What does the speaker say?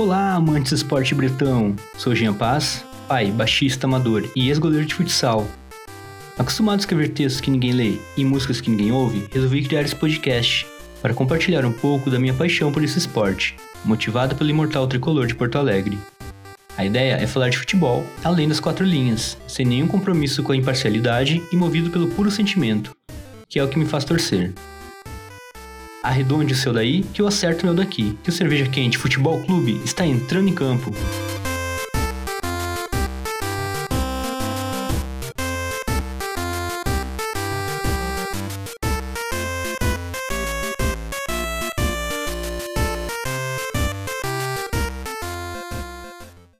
Olá, amantes do esporte bretão! Sou Jean Paz, pai, baixista amador e ex-goleiro de futsal. Acostumado a escrever textos que ninguém lê e músicas que ninguém ouve, resolvi criar esse podcast para compartilhar um pouco da minha paixão por esse esporte, motivada pelo imortal tricolor de Porto Alegre. A ideia é falar de futebol, além das quatro linhas, sem nenhum compromisso com a imparcialidade e movido pelo puro sentimento, que é o que me faz torcer. Arredonde o seu daí, que eu acerto o meu daqui, que o Cerveja Quente Futebol Clube está entrando em campo.